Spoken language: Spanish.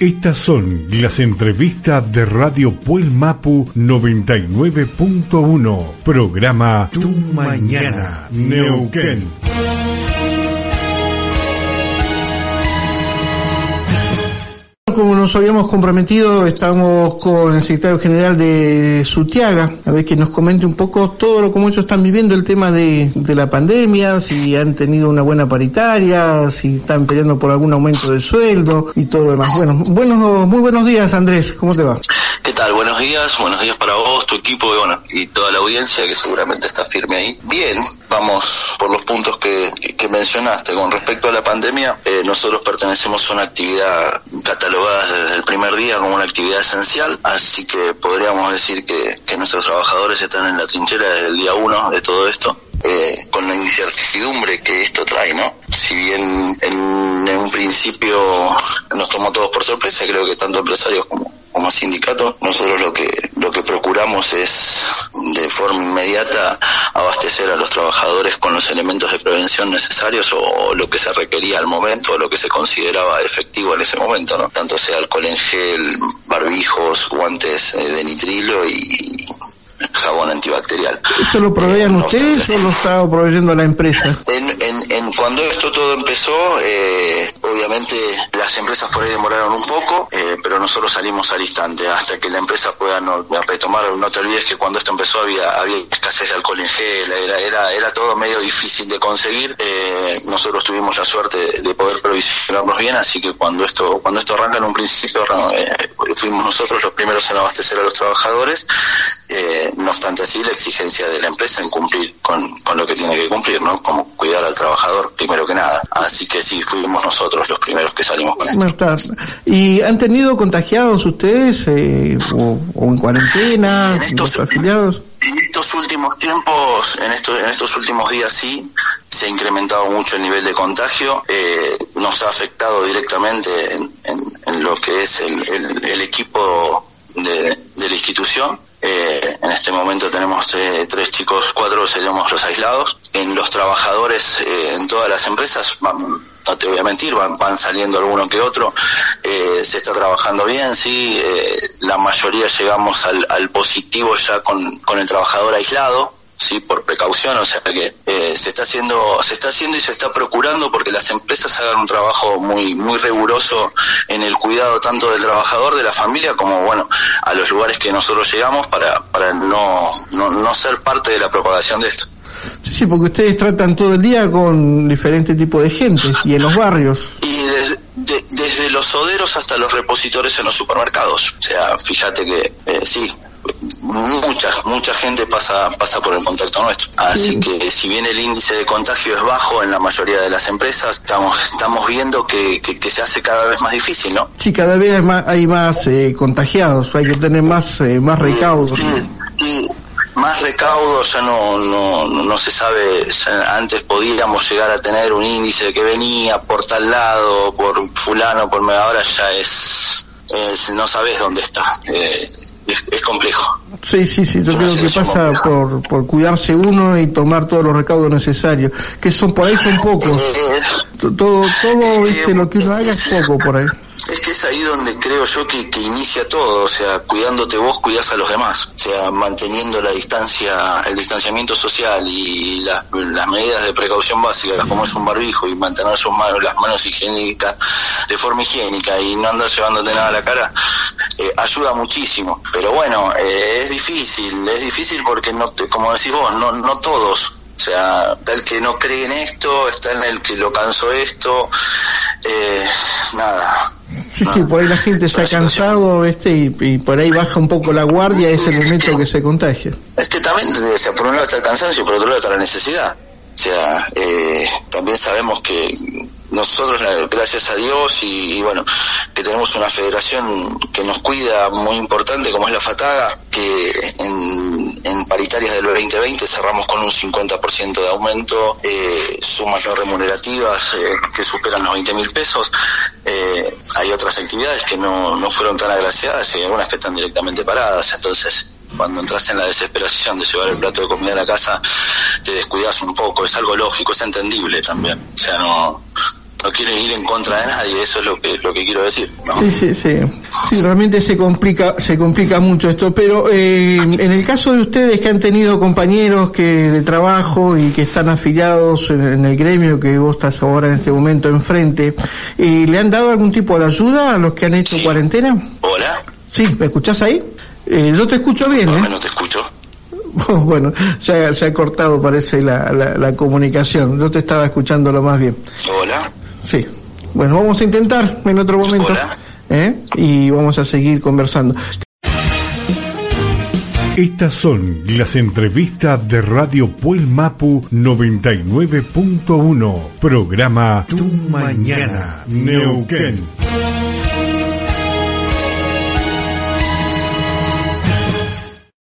Estas son las entrevistas de Radio Puel Mapu 99.1, programa Tu Mañana, Neuquén. Como nos habíamos comprometido, estamos con el secretario general de Sutiaga, a ver que nos comente un poco todo lo como ellos están viviendo el tema de, de la pandemia, si han tenido una buena paritaria, si están peleando por algún aumento de sueldo y todo lo demás. Bueno, buenos, muy buenos días Andrés, ¿cómo te va? ¿Qué tal? Buenos días, buenos días para vos, tu equipo y bueno, y toda la audiencia que seguramente está firme ahí. Bien, vamos por los puntos que, que mencionaste. Con respecto a la pandemia, eh, nosotros pertenecemos a una actividad catalogada desde el primer día como una actividad esencial, así que podríamos decir que, que nuestros trabajadores están en la trinchera desde el día uno de todo esto. Eh, con la incertidumbre que esto trae, ¿no? Si bien en, en un principio nos tomó todos por sorpresa, creo que tanto empresarios como, como sindicato, nosotros lo que, lo que procuramos es de forma inmediata abastecer a los trabajadores con los elementos de prevención necesarios o lo que se requería al momento o lo que se consideraba efectivo en ese momento, ¿no? Tanto sea alcohol en gel, barbijos, guantes eh, de nitrilo y jabón antibacterial. ¿Esto lo proveían Eh, no ustedes o lo estaba proveyendo la empresa? en, en, en cuando esto todo empezó, eh, obviamente las empresas por ahí demoraron un poco, eh, pero nosotros salimos al instante hasta que la empresa pueda retomar. No te olvides que cuando esto empezó había, escasez de alcohol en gel, era, era, era todo medio difícil de conseguir. Eh, nosotros tuvimos la suerte de, de poder provisionarnos bien, así que cuando esto cuando esto arranca en un principio eh, fuimos nosotros los primeros en abastecer a los trabajadores. No obstante así, la exigencia de la empresa en cumplir con, con lo que tiene que cumplir, ¿no? Como cuidar al trabajador primero que nada. Así que sí, fuimos nosotros los primeros que salimos con esto. ¿Y han tenido contagiados ustedes eh, o, o en cuarentena, En estos- los afiliados? En estos últimos tiempos, en estos, en estos últimos días sí, se ha incrementado mucho el nivel de contagio, eh, nos ha afectado directamente en, en- en lo que es el, el- el equipo de, de la institución. Eh, en este momento tenemos eh, tres chicos, cuatro seríamos los aislados. En los trabajadores, eh, en todas las empresas, van- no te voy a mentir, van, van saliendo alguno que otro, eh, se está trabajando bien, sí, eh, la mayoría llegamos al, al positivo ya con, con el trabajador aislado, sí, por precaución, o sea que eh, se está haciendo, se está haciendo y se está procurando porque las empresas hagan un trabajo muy, muy riguroso en el cuidado tanto del trabajador, de la familia, como bueno, a los lugares que nosotros llegamos para, para no, no, no ser parte de la propagación de esto. Sí, sí, porque ustedes tratan todo el día con diferentes tipos de gente y en los barrios. Y de- desde los soderos hasta los repositores en los supermercados. O sea, fíjate que eh, sí, mucha, mucha gente pasa, pasa por el contacto nuestro. Así que si bien el índice de contagio es bajo en la mayoría de las empresas, estamos, estamos viendo que, que, que se hace cada vez más difícil, ¿no? Sí, cada vez hay más, hay más eh, contagiados, hay que tener más, eh, más recaudos. Sí, y más recaudo ya no, no, no- se sabe, antes podíamos llegar a tener un índice que venía por tal lado, por fulano, por ahora ya es, es no sabes dónde está, eh, es, es complejo. Sí, sí, sí, yo creo que pasa por, por cuidarse uno y tomar todos los recaudos necesarios, que son por ahí son pocos. Todo, todo este, lo que uno haga es poco por ahí. Es que es ahí donde creo yo que, que inicia todo, o sea, cuidándote vos, cuidás a los demás, o sea, manteniendo la distancia, el distanciamiento social y las, las medidas de precaución básicas, como es un barbijo y mantener sus manos, las manos higiénicas de forma higiénica y no andar llevándote nada a la cara, eh, ayuda muchísimo. Pero bueno, eh, es difícil, es difícil porque no, como decís vos, no, no todos o sea, está el que no cree en esto, está en el que lo cansó esto, eh, nada. Sí, sí, por ahí la gente se ha cansado este, y, y por ahí baja un poco la guardia, es el momento que se contagia. Es que también, o sea, por un lado está el cansancio, por otro lado está la necesidad. O sea, eh, también sabemos que nosotros, la- gracias a Dios y, y bueno, que tenemos una federación que nos cuida muy importante como es la FATAGA, que en, en paritarias del 2020 cerramos con un 50% de aumento, eh, sumas no remunerativas eh, que superan los 20 mil pesos. Eh, hay otras actividades que no, no fueron tan agraciadas y algunas que están directamente paradas, entonces cuando entras en la desesperación de llevar el plato de comida a la casa, te descuidas un poco, es algo lógico, es entendible también. O sea, no, no quieren ir en contra de nadie, eso es lo que lo que quiero decir. Sí, sí, sí. Sí, realmente se complica se complica mucho esto, pero eh, en el caso de ustedes que han tenido compañeros que de trabajo y que están afiliados en, el gremio que vos estás ahora en este momento enfrente, eh, ¿le han dado algún tipo de ayuda a los que han hecho cuarentena? Hola. Sí, ¿me escuchás ahí? Eh, yo te escucho bien, ¿eh? No te escucho. Bueno, se ha, se ha cortado, parece, la, la, comunicación. Yo te estaba escuchando lo más bien. Hola. Sí. Bueno, vamos a intentar en otro momento. ¿eh? Y vamos a seguir conversando. Estas son las entrevistas de Radio Puel Mapu 99.1, programa Tu Mañana, Neuquén.